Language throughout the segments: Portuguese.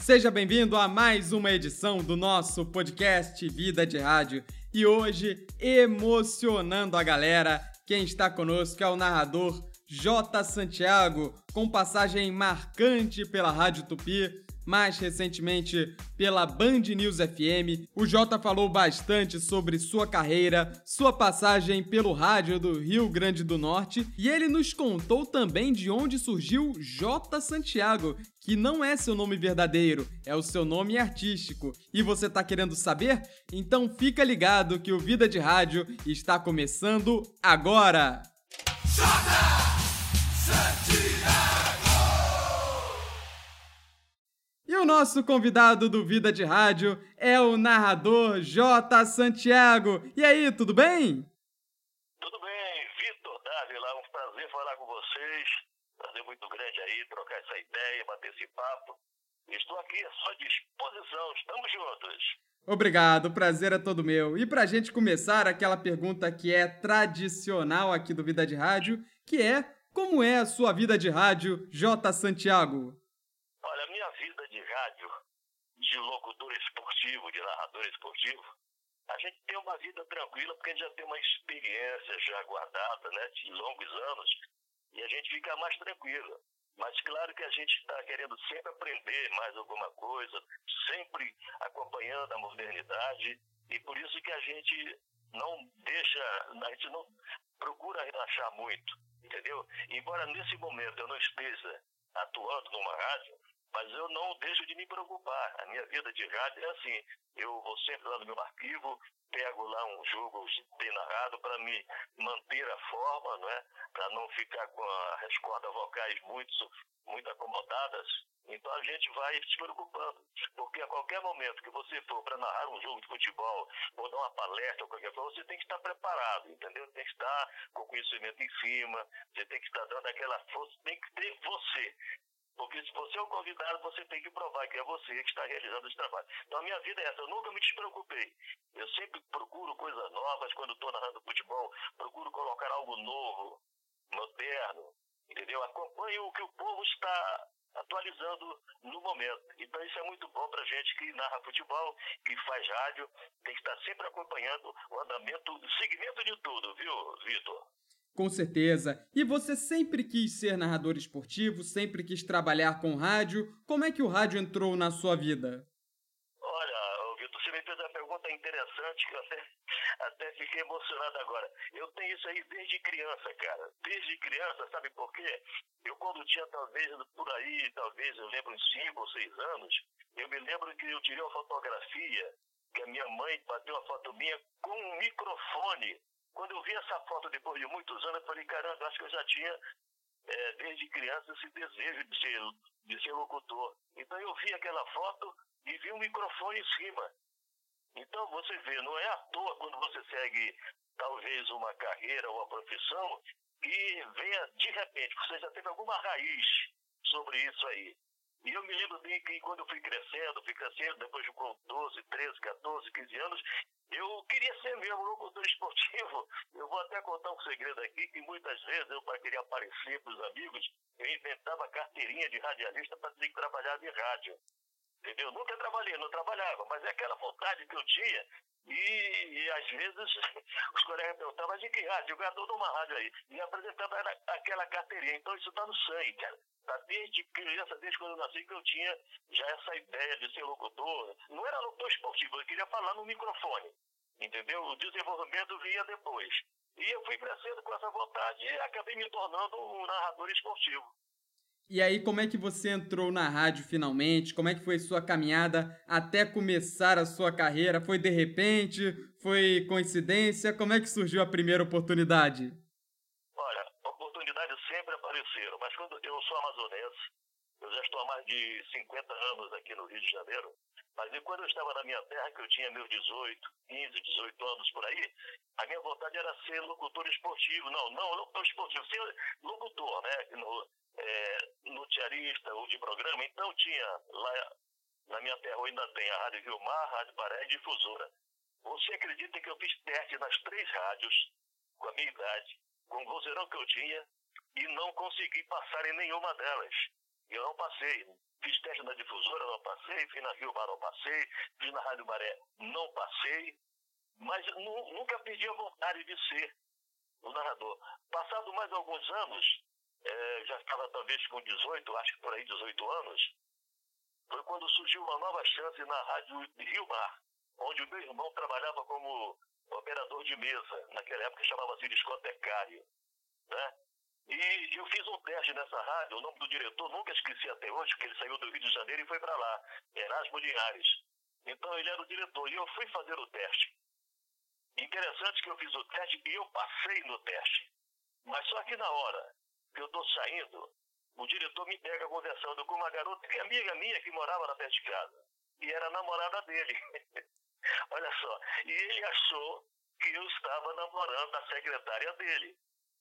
Seja bem-vindo a mais uma edição do nosso podcast Vida de Rádio. E hoje, emocionando a galera, quem está conosco é o narrador J. Santiago, com passagem marcante pela Rádio Tupi, mais recentemente pela Band News FM. O Jota falou bastante sobre sua carreira, sua passagem pelo rádio do Rio Grande do Norte e ele nos contou também de onde surgiu J Santiago, que não é seu nome verdadeiro, é o seu nome artístico. E você tá querendo saber? Então fica ligado que o Vida de Rádio está começando agora. Jota! O nosso convidado do Vida de Rádio é o narrador J. Santiago. E aí, tudo bem? Tudo bem, Vitor Dávila. Um prazer falar com vocês. Prazer muito grande aí, trocar essa ideia, bater esse papo. Estou aqui à sua disposição. Estamos juntos. Obrigado, o prazer é todo meu. E para a gente começar, aquela pergunta que é tradicional aqui do Vida de Rádio, que é como é a sua vida de rádio, J. Santiago? De locutor esportivo, de narrador esportivo, a gente tem uma vida tranquila porque a gente já tem uma experiência já guardada, né, de longos anos, e a gente fica mais tranquilo. Mas claro que a gente está querendo sempre aprender mais alguma coisa, sempre acompanhando a modernidade, e por isso que a gente não deixa, a gente não procura relaxar muito, entendeu? Embora nesse momento eu não esteja atuando numa rádio, mas eu não deixo de me preocupar. A minha vida de rádio é assim, eu vou sempre lá no meu arquivo, pego lá um jogo bem narrado para me manter a forma, não é? Para não ficar com as cordas vocais muito, muito acomodadas. Então a gente vai se preocupando, porque a qualquer momento que você for para narrar um jogo de futebol, ou dar uma palestra, ou qualquer coisa, você tem que estar preparado, entendeu? Tem que estar com conhecimento em cima, você tem que estar dando aquela força, tem que ter você. Porque se você é o convidado, você tem que provar que é você que está realizando esse trabalho. Então a minha vida é essa, eu nunca me despreocupei. Eu sempre procuro coisas novas quando estou narrando futebol, procuro colocar algo novo, moderno, entendeu? Acompanho o que o povo está atualizando no momento. Então isso é muito bom para gente que narra futebol, que faz rádio, tem que estar sempre acompanhando o andamento, o segmento de tudo, viu, Vitor? Com certeza. E você sempre quis ser narrador esportivo, sempre quis trabalhar com rádio. Como é que o rádio entrou na sua vida? Olha, Vitor, você me fez uma pergunta interessante que eu até, até fiquei emocionado agora. Eu tenho isso aí desde criança, cara. Desde criança, sabe por quê? Eu quando tinha talvez por aí, talvez eu lembro uns 5 ou 6 anos, eu me lembro que eu tirei uma fotografia que a minha mãe bateu uma foto minha com um microfone quando eu vi essa foto depois de muitos anos, eu falei, caramba, acho que eu já tinha, é, desde criança, esse desejo de ser, de ser locutor. Então eu vi aquela foto e vi um microfone em cima. Então você vê, não é à toa quando você segue talvez uma carreira ou uma profissão que venha de repente, você já teve alguma raiz sobre isso aí. E eu me lembro bem que quando eu fui crescendo, fui crescendo, depois de 12, 13, 14, 15 anos, eu queria ser mesmo locutor esportivo. Eu vou até contar um segredo aqui, que muitas vezes eu, para querer aparecer para os amigos, eu inventava carteirinha de radialista para dizer que trabalhava em rádio. Entendeu? Nunca trabalhei, não trabalhava, mas é aquela vontade que eu tinha. E, e às vezes os colegas perguntavam, mas de que rádio? Eu de uma rádio aí. E apresentava aquela carteirinha. Então isso está no sangue, cara. Tá desde criança, desde quando eu nasci, que eu tinha já essa ideia de ser locutor. Não era locutor esportivo, eu queria falar no microfone. Entendeu? O desenvolvimento vinha depois. E eu fui crescendo com essa vontade e acabei me tornando um narrador esportivo. E aí, como é que você entrou na rádio finalmente? Como é que foi sua caminhada até começar a sua carreira? Foi de repente? Foi coincidência? Como é que surgiu a primeira oportunidade? Olha, oportunidades sempre apareceram, mas quando eu sou amazonense, eu já estou há mais de 50 anos aqui no Rio de Janeiro, mas quando eu estava na minha terra, que eu tinha meus 18, 15, 18 anos por aí, a minha vontade era ser locutor esportivo. Não, não locutor esportivo, ser locutor, né? No, é, ou de programa. Então tinha lá na minha terra ainda tem a Rádio Rio Mar, Rádio Paré e Difusora. Você acredita que eu fiz teste nas três rádios, com a minha idade, com o vozeirão que eu tinha, e não consegui passar em nenhuma delas. Eu não passei. Fiz teste na difusora, não passei. Fiz na Rio Mar, não passei. Fiz na Rádio Maré, não passei. Mas nunca perdi a vontade de ser o narrador. Passado mais alguns anos, é, já estava talvez com 18, acho que por aí 18 anos, foi quando surgiu uma nova chance na Rádio Rio Mar, onde o meu irmão trabalhava como operador de mesa. Naquela época chamava-se discotecário. Né? E eu fiz um teste nessa rádio, o nome do diretor nunca esqueci até hoje, porque ele saiu do Rio de Janeiro e foi para lá, Erasmo Linhares. Então ele era o diretor e eu fui fazer o teste. Interessante que eu fiz o teste e eu passei no teste. Mas só que na hora que eu estou saindo, o diretor me pega conversando com uma garota que é amiga minha que morava na perto de casa. E era namorada dele. Olha só. E ele achou que eu estava namorando a secretária dele.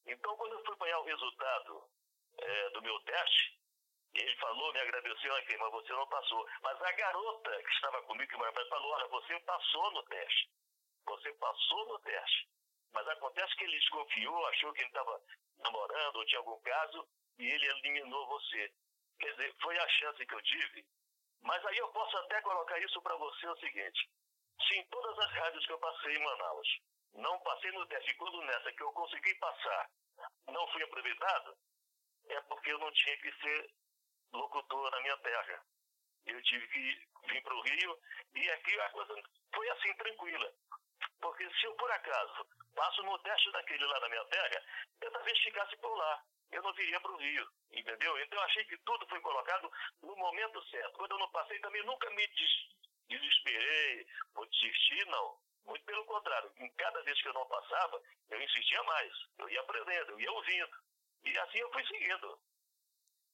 Então, quando eu fui apanhar o resultado é, do meu teste, ele falou, me agradeceu aqui, mas você não passou. Mas a garota que estava comigo, que morava falou, olha, você passou no teste. Você passou no teste. Mas acontece que ele desconfiou, achou que ele estava namorando ou tinha algum caso, e ele eliminou você. Quer dizer, foi a chance que eu tive. Mas aí eu posso até colocar isso para você o seguinte. Se em todas as rádios que eu passei em Manaus, não passei no teste, quando nessa que eu consegui passar, não fui aproveitado, é porque eu não tinha que ser locutor na minha terra. Eu tive que vir para o Rio e aqui a coisa foi assim, tranquila. Porque se eu, por acaso, passo no teste daquele lá na minha terra, eu talvez ficasse por lá. Eu não viria para o Rio, entendeu? Então eu achei que tudo foi colocado no momento certo. Quando eu não passei, também nunca me desesperei ou desisti, não. Muito pelo contrário, em cada vez que eu não passava, eu insistia mais. Eu ia aprendendo, eu ia ouvindo. E assim eu fui seguindo.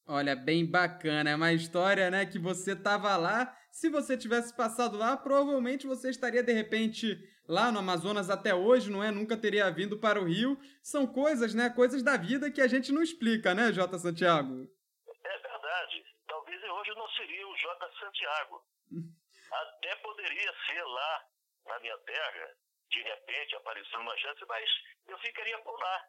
Olha, bem bacana. É uma história, né, que você estava lá. Se você tivesse passado lá, provavelmente você estaria de repente lá no Amazonas até hoje, não é? Nunca teria vindo para o Rio. São coisas, né, coisas da vida que a gente não explica, né, J. Santiago? É verdade. Talvez hoje não seria o J. Santiago. Até poderia ser lá na minha terra, de repente aparecendo uma chance, mas eu ficaria por lá.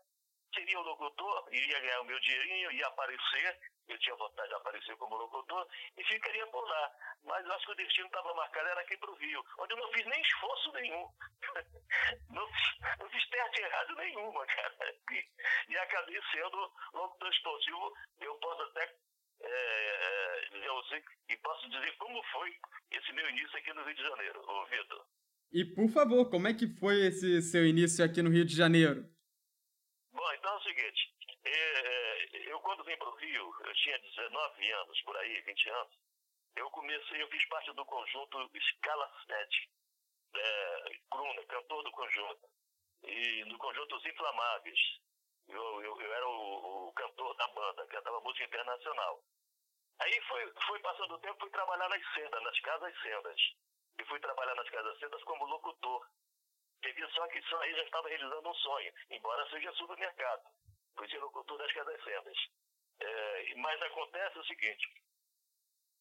Seria o locutor, iria ganhar o meu dinheirinho, ia aparecer, eu tinha vontade de aparecer como locutor, e ficaria por lá. Mas acho que o destino estava marcado, era aqui para o Rio, onde eu não fiz nem esforço nenhum. não, não fiz teste errado nenhuma, cara. E, e acabei sendo locutor esportivo, eu posso até é, é, dizer e posso dizer como foi esse meu início aqui no Rio de Janeiro, ô Vitor. E por favor, como é que foi esse seu início aqui no Rio de Janeiro? Bom, então é o seguinte, é, eu quando vim para o Rio, eu tinha 19 anos, por aí, 20 anos, eu comecei, eu fiz parte do conjunto Escala 7, é, Bruna, cantor do conjunto, e no conjunto Os Inflamáveis. Eu, eu, eu era o, o, cantor da banda, cantava música internacional. Aí foi, foi passando o tempo, fui trabalhar nas sendas, nas casas sendas. E fui trabalhar nas casas sendas como locutor. Teve só que isso aí já estava realizando um sonho, embora seja supermercado. Fui ser locutor das casas sendas. É, mas acontece o seguinte,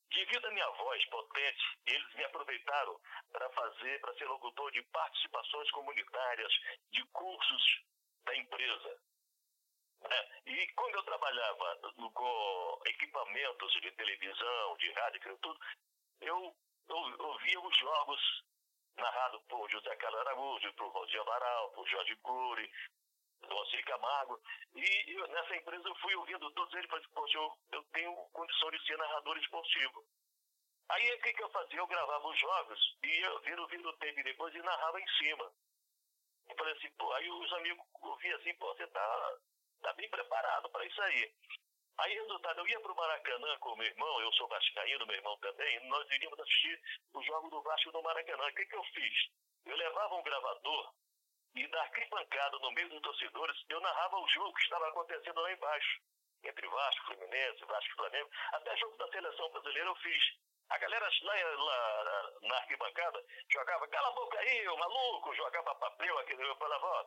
devido à minha voz potente, eles me aproveitaram para fazer, para ser locutor de participações comunitárias, de cursos da empresa. É, e quando eu trabalhava no, com equipamentos de televisão, de rádio, tudo, eu, eu ouvia os jogos narrados por José Carlos Araújo, por Roger Amaral, por Jorge Cury, Moacir Camargo. E eu, nessa empresa eu fui ouvindo todos eles e falei, poxa, eu, eu tenho condição de ser narrador esportivo. Aí o que, que eu fazia? Eu gravava os jogos e eu vira o videotape depois e narrava em cima. Eu falei assim, pô, aí os amigos ouviam assim, pô, você tá está bem preparado para isso aí. Aí, resultado, eu ia para o Maracanã com o meu irmão, eu sou vascaíno, meu irmão também, nós iríamos assistir o jogo do Vasco no Maracanã. O que, que eu fiz? Eu levava um gravador e da arquibancada, no meio dos torcedores, eu narrava o jogo que estava acontecendo lá embaixo. Entre Vasco, Fluminense, Vasco e Flamengo. Até jogo da seleção brasileira eu fiz. A galera lá, lá na arquibancada jogava, cala a boca aí, maluco, jogava papel aqui, eu falava, ó,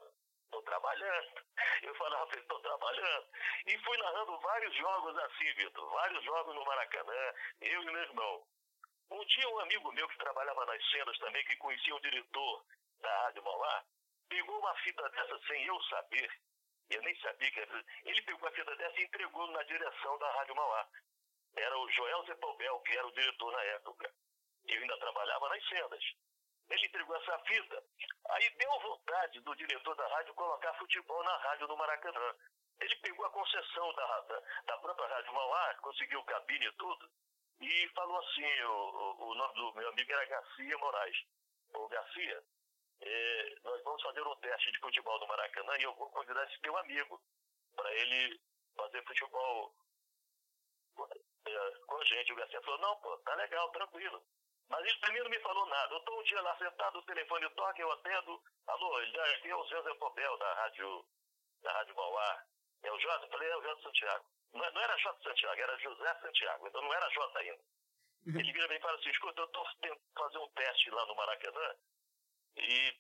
Estou trabalhando. Eu falava, estou trabalhando. E fui narrando vários jogos assim, Vitor. Vários jogos no Maracanã, eu e meu irmão. Um dia um amigo meu que trabalhava nas cenas também, que conhecia o diretor da Rádio Mauá, pegou uma fita dessa sem eu saber. Eu nem sabia que era. Ele pegou a fita dessa e entregou na direção da Rádio Mauá. era o Joel Zepobel, que era o diretor na época. Eu ainda trabalhava nas sendas. Ele entregou essa fita. Aí deu vontade do diretor da rádio colocar futebol na rádio do Maracanã. Ele pegou a concessão da, da, da própria Rádio Mauá, conseguiu cabine e tudo, e falou assim, o, o, nome do meu amigo era Garcia Moraes. Ô Garcia, é, nós vamos fazer um teste de futebol no Maracanã e eu vou convidar esse meu amigo para ele fazer futebol é, com a gente. O Garcia falou, não, pô, tá legal, tranquilo. Mas isso pra mim não me falou nada. Eu estou um dia lá sentado, o telefone toca, eu atendo. Alô, aqui é o Zé Pobel, da Rádio, da Rádio Mauá. É o Jota? Eu falei, é o Jota Santiago. Não, não era Jota Santiago, era José Santiago. Então não era Jota ainda. Ele vira bem e fala assim, escuta, eu estou tentando fazer um teste lá no Maracanã e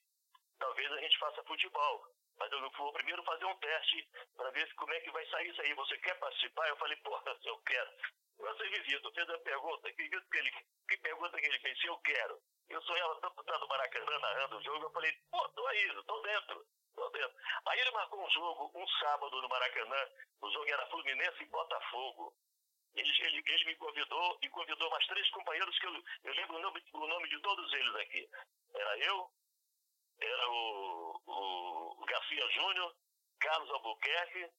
talvez a gente faça futebol. Mas eu vou primeiro fazer um teste para ver como é que vai sair isso aí. Você quer participar? Eu falei, porra, eu quero. Você me viu, fez a pergunta, que, que, ele, que pergunta que ele fez, se eu quero. Eu sou ela tanto tá no Maracanã narrando o jogo, eu falei, pô, tô aí, tô dentro, tô dentro. Aí ele marcou um jogo, um sábado no Maracanã, o jogo era Fluminense e Botafogo. Ele, ele, ele me convidou e convidou mais três companheiros que eu, eu lembro o nome, o nome de todos eles aqui. Era eu, era o, o Garcia Júnior, Carlos Albuquerque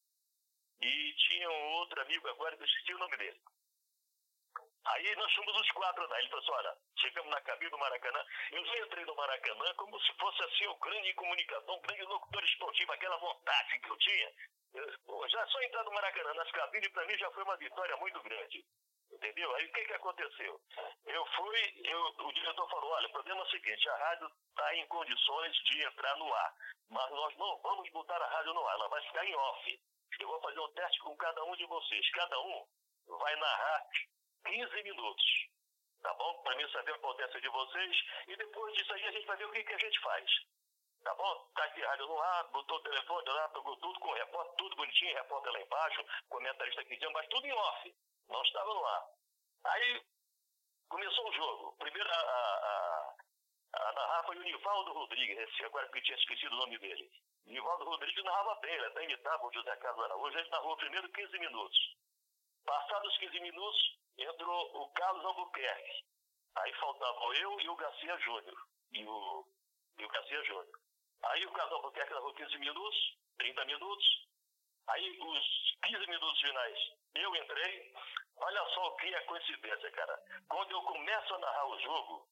e tinha um outro amigo agora que eu esqueci o nome dele. Aí nós fomos os quatro lá. Ele falou assim: olha, chegamos na cabine do Maracanã. Eu já entrei no Maracanã como se fosse assim o grande comunicação, o grande locutor esportivo, aquela vontade que eu tinha. Eu, já só entrar no Maracanã nas cabines, para mim já foi uma vitória muito grande. Entendeu? Aí o que, que aconteceu? Eu fui, eu, o diretor falou: olha, o problema é o seguinte, a rádio está em condições de entrar no ar, mas nós não vamos botar a rádio no ar, ela vai ficar em off. Eu vou fazer um teste com cada um de vocês. Cada um vai narrar 15 minutos. Tá bom? Para mim saber a potência de vocês. E depois disso aí a gente vai ver o que, que a gente faz. Tá bom? Tá aqui rádio no ar, botou o telefone lá, pegou tudo com o repórter, tudo bonitinho, repórter lá embaixo, comentarista aqui dentro, mas tudo em off. Não estava no ar. Aí começou o jogo. Primeiro a, a, a, a narrar foi o Nivaldo Rodrigues, agora que eu tinha esquecido o nome dele. Nivaldo Rodrigues narrava bem, ele até imitava o José Carlos Araújo, ele narrou primeiro 15 minutos. Passados 15 minutos, entrou o Carlos Albuquerque. Aí faltavam eu e o Garcia Júnior. E o, e o Garcia Júnior. Aí o Carlos Albuquerque narrou 15 minutos, 30 minutos. Aí os 15 minutos finais eu entrei. Olha só o que é coincidência, cara. Quando eu começo a narrar o jogo,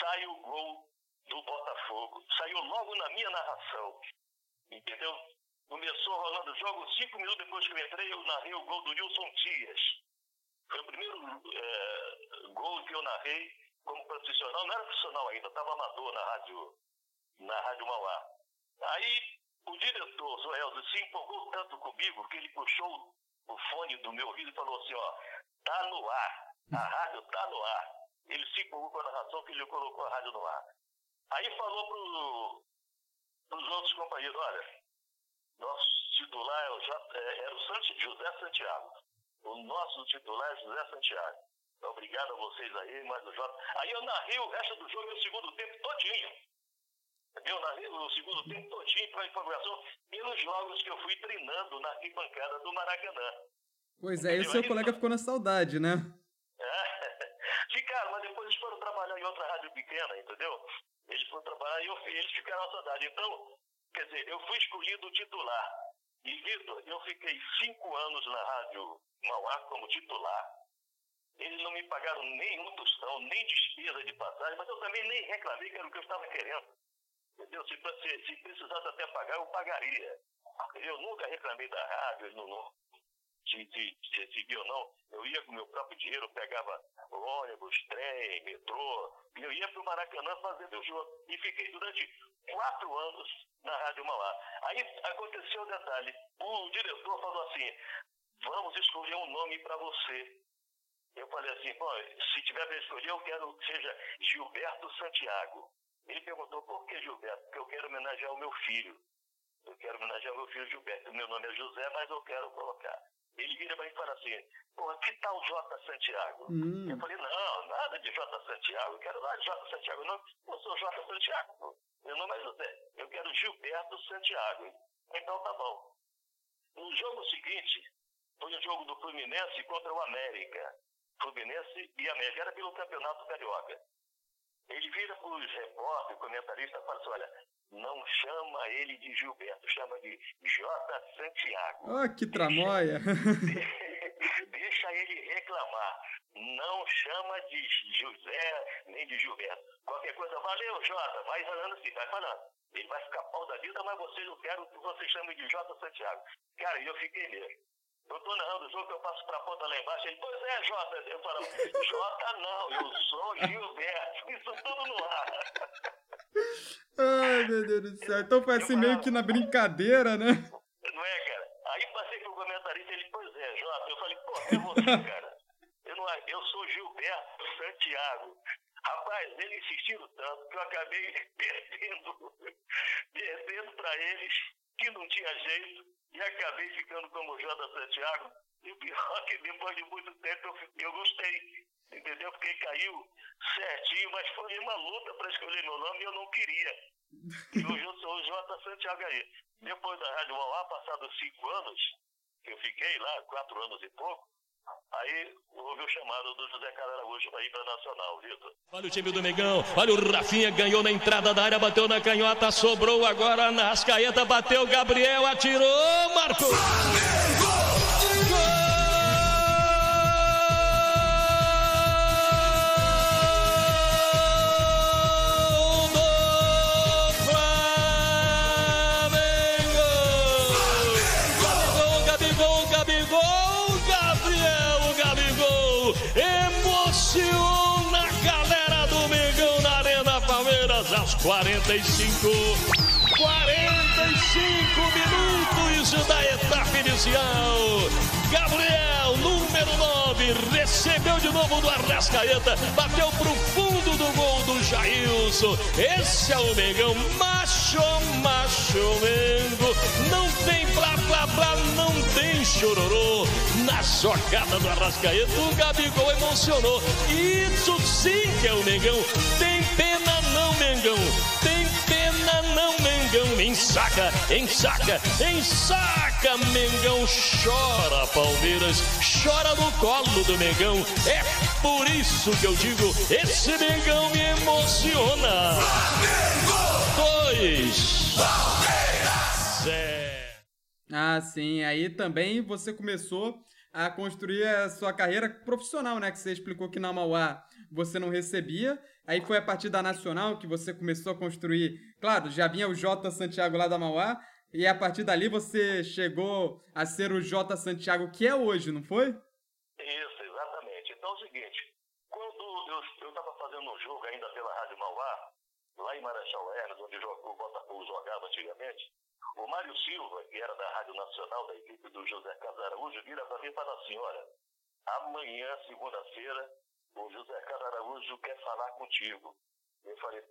sai o gol do Botafogo. Saiu logo na minha narração. Entendeu? Começou rolando o jogo, cinco minutos depois que eu entrei, eu narrei o gol do Nilson Dias. Foi o primeiro é, gol que eu narrei como profissional. Não era profissional ainda, estava amador na rádio, na rádio Mauá. Aí o diretor, Zoeldo, se empolgou tanto comigo que ele puxou o fone do meu ouvido e falou assim, ó, tá no ar, a rádio tá no ar. Ele se empolgou com a narração que ele colocou a rádio no ar. Aí falou para os outros companheiros, olha, nosso titular é o, é, o José Santiago. O nosso titular é José Santiago. Obrigado a vocês aí, mas o Jota. Aí eu narrei o resto do jogo e o segundo tempo todinho. Eu narrei o segundo tempo todinho para informação pelos jogos que eu fui treinando na arquibancada do Maracanã. Pois é, e o seu colega ficou na saudade, né? É. Ficaram, mas depois eles foram trabalhar em outra rádio pequena, entendeu? Eles foram trabalhar e eu, eles ficaram na saudade. Então, quer dizer, eu fui escolhido titular. E, Vitor, eu fiquei cinco anos na rádio Mauá como titular. Eles não me pagaram nenhum tostão, nem despesa de passagem, mas eu também nem reclamei que era o que eu estava querendo. Entendeu? Se, se, se precisasse até pagar, eu pagaria. Eu nunca reclamei da rádio, não, não, de, de, de receber ou não. Eu ia com meu próprio dinheiro, pegava ônibus, trem, metrô, e eu ia para o Maracanã fazer meu jogo. E fiquei durante quatro anos na Rádio Mauá. Aí aconteceu o um detalhe. O diretor falou assim, vamos escolher um nome para você. Eu falei assim, Bom, se tiver para escolher, eu quero que seja Gilberto Santiago. Ele perguntou, por que Gilberto? Porque eu quero homenagear o meu filho. Eu quero homenagear o meu filho Gilberto. Meu nome é José, mas eu quero colocar. Ele vira para mim e fala assim, pô, que tal J. Santiago? Hum. Eu falei, não, nada de J. Santiago, eu quero nada de J. Santiago, não. Eu sou J. Santiago, meu nome é José. Eu quero Gilberto Santiago. Então tá bom. No jogo seguinte, foi o jogo do Fluminense contra o América. Fluminense e América. Era pelo Campeonato Carioca. Ele vira para os repórteres, comentaristas, e fala assim, olha, não chama ele de Gilberto, chama de J. Santiago. Oh, que tramóia! Deixa ele reclamar. Não chama de José nem de Gilberto. Qualquer coisa, valeu, Jota, vai falando assim, vai falando. Ele vai ficar pau da vida, mas vocês não querem que você chame de J. Santiago. Cara, e eu fiquei mesmo. Eu tô narrando o jogo que eu passo pra ponta lá embaixo. Ele, pois é, Jota. Eu falo, Jota não, eu sou Gilberto. Isso tudo no ar. Ai, meu Deus do céu. Então foi assim meio que na brincadeira, né? Não é, cara? Aí passei pro comentarista ele, pois é, Jota. Eu falei, pô, é você, cara. Eu, não, eu sou Gilberto Santiago. Rapaz, eles insistiram tanto que eu acabei perdendo, perdendo para eles que não tinha jeito e acabei ficando como J. Santiago. E o pior é que depois de muito tempo eu, eu gostei, entendeu? Porque caiu certinho, mas foi uma luta para escolher meu nome e eu não queria. E hoje eu sou o J. Santiago aí. Depois da Rádio Mauá, passados cinco anos, eu fiquei lá, quatro anos e pouco, Aí houve o chamado do José Carlos Araújo para ir para Nacional, Vitor. Olha o time do Megão, olha o Rafinha, ganhou na entrada da área, bateu na canhota, sobrou agora na Ascaeta, bateu Gabriel, atirou, marcou! 45. 45 minutos da etapa inicial. Gabriel, número 9, recebeu de novo do Arrascaeta, bateu pro fundo do gol do Jailson. Esse é o Mengão, macho, macho Mengo. Não tem blá blá blá, não tem chororô. Na jogada do Arrascaeta, o Gabigol emocionou. Isso sim que é o Mengão. Tem Ensaca, ensaca, ensaca, Mengão. Chora, Palmeiras. Chora no colo do Mengão. É por isso que eu digo, esse Mengão me emociona. Dois. Palmeiras. Ah, sim. Aí também você começou a construir a sua carreira profissional, né? Que você explicou que na Mauá você não recebia. Aí foi a partir da Nacional que você começou a construir. Claro, já vinha o J Santiago lá da Mauá. E a partir dali você chegou a ser o J Santiago que é hoje, não foi? Isso, exatamente. Então é o seguinte, quando eu estava fazendo um jogo ainda pela Rádio Mauá, lá em Marechal Hermes, onde o Botafogo jogava antigamente, o Mário Silva, que era da Rádio Nacional, da equipe do José Carlos Araújo, vira para mim e fala assim, olha, amanhã, segunda-feira, o José Carlos Araújo quer falar contigo. Eu falei,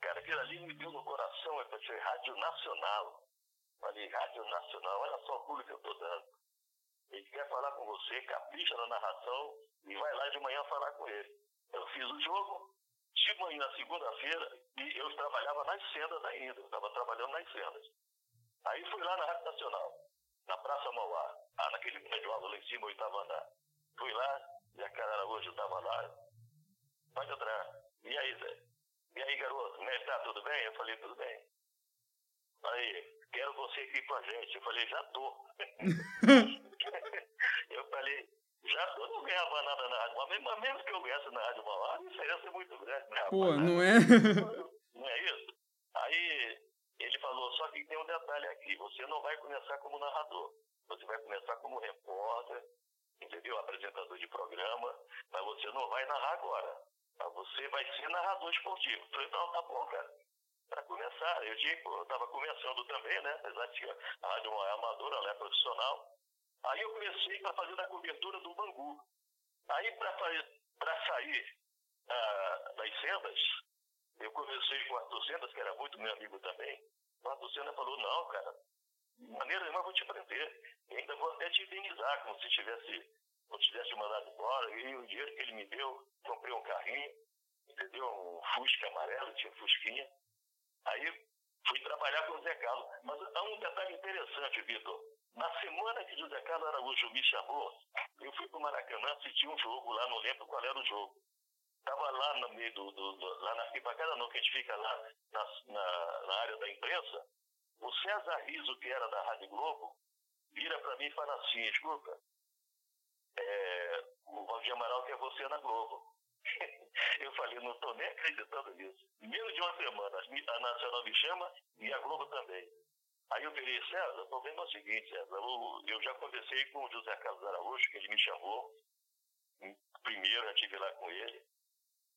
cara, aquilo ali me deu no coração, eu falei, Rádio Nacional. Falei, Rádio Nacional, olha só o pulo que eu estou dando. Ele quer falar com você, capricha na narração e vai lá de manhã falar com ele. Eu fiz o jogo, de manhã, segunda-feira, e eu trabalhava nas sendas ainda, eu estava trabalhando nas sendas. Aí fui lá na Rádio Nacional, na Praça Mauá, ah, naquele prédio lá em cima, oitavo andar. Fui lá, e a cara hoje estava lá. Pode entrar. E aí, Zé? E aí, garoto, como é que tá? Tudo bem? Eu falei, tudo bem. Aí, quero você aqui com a gente. Eu falei, já tô. eu falei, já tô, não ganhava nada na Rádio mas mesmo que eu ganhasse na Rádio Mauá, a diferença é muito grande, né, Pô, não é? não é isso? Aí, ele falou, só que tem um detalhe aqui, você não vai começar como narrador, você vai começar como repórter, entendeu? Apresentador de programa, mas você não vai narrar agora. Mas você vai ser narrador esportivo. Eu falei, não, tá bom, cara. Para começar, eu digo, eu estava começando também, né? Apesar de a rádio é amadora, ela é profissional. Aí eu comecei para fazer a cobertura do Bangu. Aí para sair ah, das sendas, eu comecei com o Arthur Sendas, que era muito meu amigo também. O Arthur Sendas falou, não, cara, de maneira nenhuma vou te prender. E ainda vou até te indenizar, como se tivesse, não tivesse mandado embora. E o dinheiro que ele me deu, comprei um carrinho, entendeu? Um Fusca amarelo, tinha Fusquinha. Aí fui trabalhar com o Zé Carlos. Mas há um detalhe interessante, Vitor. Na semana que o Zé Carlos Araújo me chamou, eu fui para o Maracanã assistir um jogo lá, não lembro qual era o jogo. Estava lá no meio do, do, do lá na arquibancada, não, que a gente fica lá na, na, na área da imprensa. O César Riso, que era da Rádio Globo, vira para mim e fala assim, escuta, é, o Valdir Amaral quer você na Globo. eu falei, não estou nem acreditando nisso. Menos de uma semana, a Nacional me chama e a Globo também. Aí eu falei, César, o problema é o seguinte, César, eu, eu já conversei com o José Carlos Araújo, que ele me chamou, primeiro eu estive lá com ele.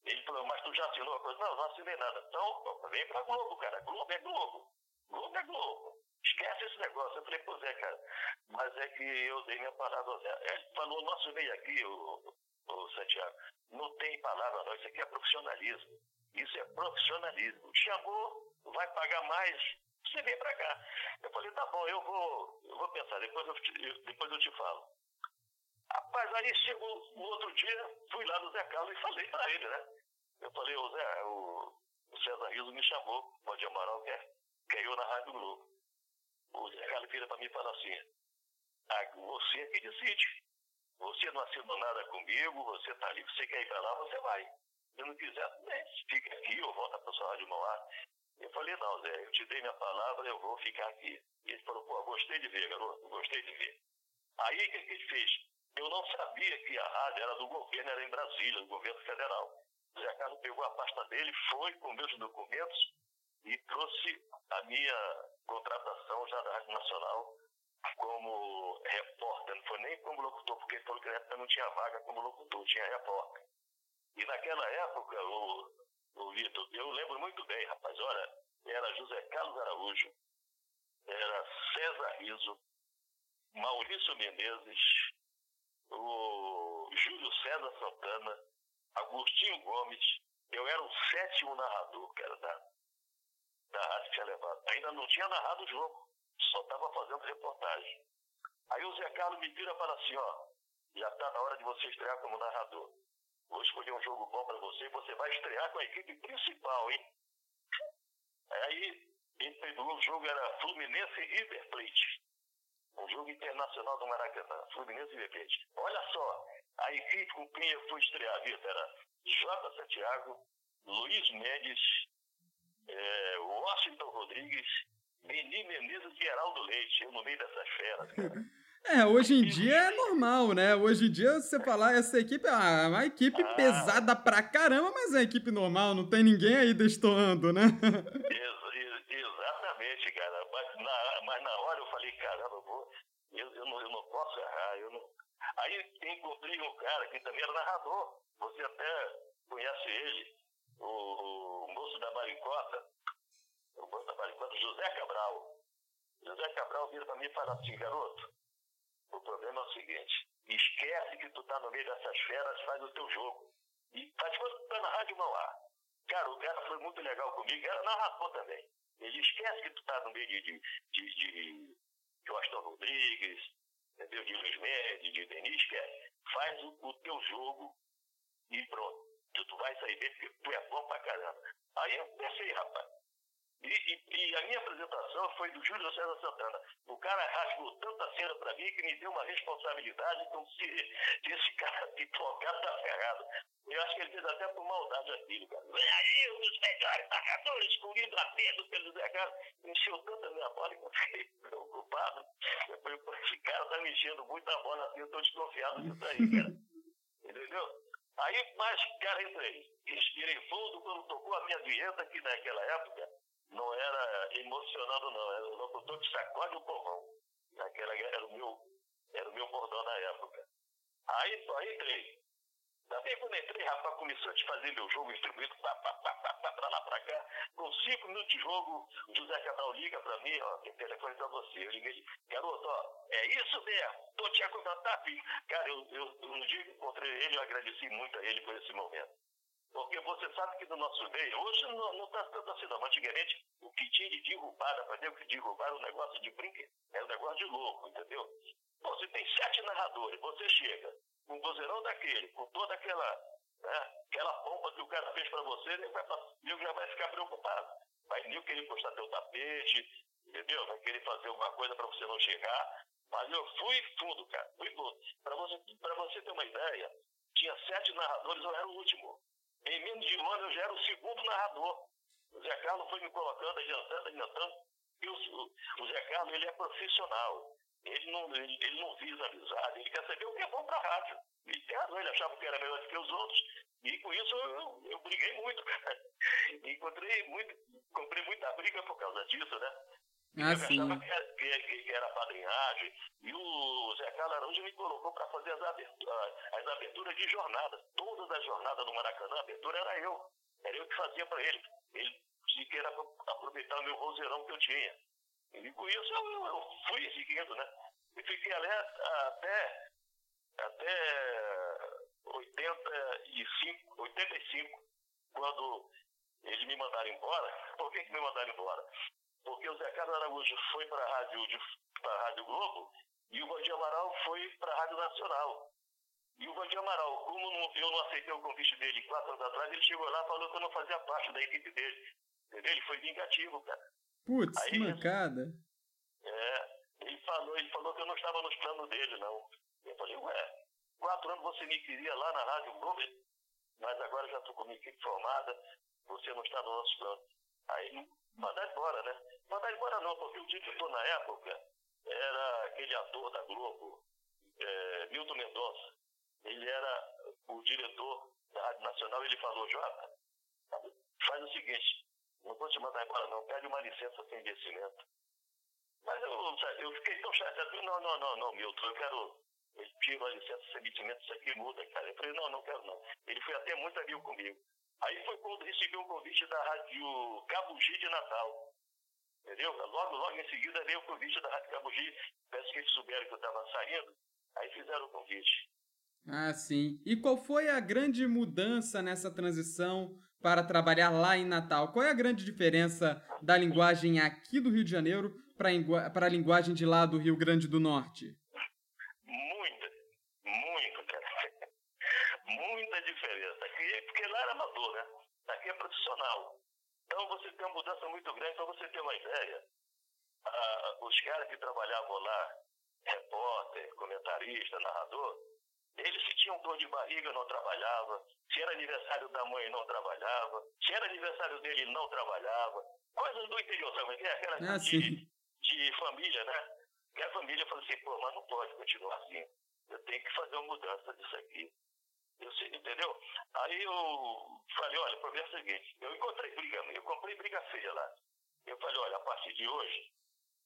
Ele falou, mas tu já assinou a coisa? Não, não assinei nada. Então, vem pra Globo, cara. Globo é Globo. Globo é Globo. Esquece esse negócio. Eu falei, pois é, cara. Mas é que eu dei minha palavra. Ele falou, não assinei aqui, o, o Santiago. Não tem palavra, não. Isso aqui é profissionalismo. Isso é profissionalismo. Chamou, vai pagar mais, você vem para cá. Eu falei, tá bom, eu vou, eu vou pensar, depois eu, te, depois eu te falo. Rapaz, aí chegou no outro dia, fui lá no Zé Carlos e falei para ele, né? Eu falei, ô Zé, o, o César Riso me chamou, pode Amaral quer, eu na Rádio Globo. O Zé Carlos vira para mim e fala assim, ah, você é que decide. Você não assinou nada comigo, você tá ali, você quer ir para lá, você vai. Se não quiser, né, fica aqui ou volta para sua Rádio Mauá. Eu falei, não, Zé, eu te dei minha palavra, eu vou ficar aqui. E ele falou, pô, gostei de ver, garoto, gostei de ver. Aí o que ele fez? Eu não sabia que a rádio era do governo, era em Brasília, do governo federal. O Zé Carlos pegou a pasta dele, foi com meus documentos e trouxe a minha contratação já da Rádio Nacional como repórter, não foi nem como locutor, porque ele falou que na época não tinha vaga como locutor, tinha repórter. E naquela época, o, o Vitor, eu lembro muito bem, rapaz, olha, era José Carlos Araújo, era César Riso, Maurício Menezes, o Júlio César Santana, Agostinho Gomes, eu era o sétimo narrador, era da, da rádio tinha levado. Ainda não tinha narrado o jogo, só estava fazendo reportagem. Aí o Zé Carlos me vira e fala assim, ó, já está na hora de você estrear como narrador. Vou escolher um jogo bom para você e você vai estrear com a equipe principal, hein? Aí, entre o jogo era Fluminense e River Plate. Um jogo internacional do Maracanã, Fluminense e River Plate. Olha só, a equipe com quem eu fui estrear, Vitor, era J. Santiago, Luiz Mendes, é, Washington Rodrigues, Beni Menezes e Geraldo Leite, eu no meio dessas feras, cara. É, hoje em dia é normal, né? Hoje em dia você falar essa equipe ah, é uma equipe ah. pesada pra caramba, mas é equipe normal, não tem ninguém aí destoando, né? Ex exatamente, cara. Mas na, mas na hora eu falei, caramba, eu, vou, eu, eu, não, eu não posso errar. Eu não... Aí encontrei um cara que também era narrador. Você até conhece ele, o, o moço da Maricota, o moço da Maricota, José Cabral. José Cabral vira pra mim e fala assim, garoto, o problema é o seguinte: esquece que tu tá no meio dessas feras, faz o teu jogo. E faz quando tu tá na Rádio Mauá. Cara, o cara foi muito legal comigo, era narrador também. Ele esquece que tu tá no meio de, de, de, de, de Washington Rodrigues, entendeu? De Luiz Mendes, de Denis, esquece. Faz o, o teu jogo e pronto. Tu, tu vai sair bem porque tu é bom pra caramba. Aí eu pensei, rapaz, e, e, e, a minha apresentação foi do Júlio César Santana. O cara rasgou tanta cena para mim que me deu uma responsabilidade. Então, se, se esse cara me tocar, tá ferrado. Eu acho que ele fez até por maldade aquilo, cara. Vem aí, um dos melhores marcadores, escolhido a dedo pelo Zé Carlos. Encheu tanto a minha bola que eu fiquei preocupado. Eu falei, esse cara tá mexendo muito a bola assim, eu tô desconfiado disso aí, cara. Entendeu? Aí, mas, cara, entrei. Respirei fundo quando tocou a minha vinheta, que naquela época não era emocionado, não. Era o locutor que sacode o povão. Naquela, era, o meu, era o meu bordão na época. Aí só entrei. Também quando entrei, rapaz, começou a te fazer meu jogo instruído, pá, pá, pá, pá, pá, pra lá, pra cá. Com cinco minutos de jogo, o José Cabral liga pra mim, ó, tem telefone pra você. Eu liguei, garoto, ó, é isso mesmo, tô te acompanhando, filho. Cara, eu, eu, no dia que encontrei ele, eu agradeci muito a ele por esse momento. Porque você sabe que no nosso meio, hoje não está tanto assim, não. Antigamente, o que tinha de derrubada, ver o que derrubar um negócio de brinquedo, era um negócio de louco, entendeu? Você tem sete narradores, você chega um vozeirão daquele, com toda aquela, né, aquela pompa que o cara fez para você, ele vai, já vai ficar preocupado. Vai Nil querer postar teu tapete, entendeu? Vai querer fazer alguma coisa para você não chegar. Mas eu fui fundo, cara. Fui fundo. Para você, você ter uma ideia, tinha sete narradores, eu era o último. Em menos de um ano eu já era o segundo narrador. O Zé Carlos foi me colocando, adiantando, adiantando. E o, o Zé Carlos, ele é profissional. Ele não, ele, ele não visa amizade, ele quer saber o que é bom para a rádio. E tem razão, ele achava que era melhor do que os outros. E com isso eu, eu briguei muito. Encontrei muito, comprei muita briga por causa disso, né? Ah, eu sim. achava que era, que, que era padrinhagem. E o Zé Carlos Araújo me colocou para fazer as aberturas, as aberturas de jornada. Todas as jornadas no Maracanã, a abertura era eu. Era eu que fazia para ele. Ele disse que era aproveitar o meu roseirão que eu tinha. E com isso eu, eu fui seguindo, né? E fiquei ali até, até 85, 85, quando eles me mandaram embora. Por que, que me mandaram embora? Porque o Zé Carlos Araújo foi para a Rádio, Rádio Globo e o Valdir Amaral foi para a Rádio Nacional. E o Valdir Amaral, como não, eu não aceitei o convite dele quatro anos atrás, ele chegou lá e falou que eu não fazia parte da equipe dele. Entendeu? Ele foi vingativo, cara. Putz, que mancada. É, ele falou, ele falou que eu não estava nos planos dele, não. Eu falei, ué, quatro anos você me queria lá na Rádio Globo, mas agora já estou com minha equipe formada, você não está no nosso plano. Aí mandar embora, né? Mandar embora não, porque o diretor na época era aquele ator da Globo, é, Milton Mendonça. Ele era o diretor da Rádio Nacional, ele falou, Jota, faz o seguinte, não vou te mandar embora não, pede uma licença sem vencimento. Mas eu, eu fiquei tão chateado, não, não, não, não, Milton, eu quero, ele pediu uma licença sem vencimento, isso aqui muda, cara. Eu falei, não, não quero não. Ele foi até muito amigo comigo. Aí foi quando recebi um convite da Rádio Cabugi de Natal. Entendeu? Logo, logo em seguida veio o convite da Rádio Cabugi. Peço que eles souberam que eu estava saindo. Aí fizeram o convite. Ah, sim. E qual foi a grande mudança nessa transição para trabalhar lá em Natal? Qual é a grande diferença da linguagem aqui do Rio de Janeiro para a linguagem de lá do Rio Grande do Norte? Muita, muito, cara. Muita diferença. Aqui, porque lá era amador, né? Aqui é profissional. Então você tem uma mudança muito grande. Para você ter uma ideia, ah, os caras que trabalhavam lá, repórter, comentarista, narrador, eles se tinham dor de barriga, não trabalhava. Se era aniversário da mãe, não trabalhava. Se era aniversário dele, não trabalhava. Coisas do interior, sabe? É aquela ah, de, de, família, né? Que a família falou assim, pô, mas não pode continuar assim. Eu tenho que fazer uma mudança disso aqui. Eu sei, entendeu? Aí eu falei, olha, o problema é o seguinte, eu encontrei briga, eu comprei briga feia lá. Eu falei, olha, a partir de hoje,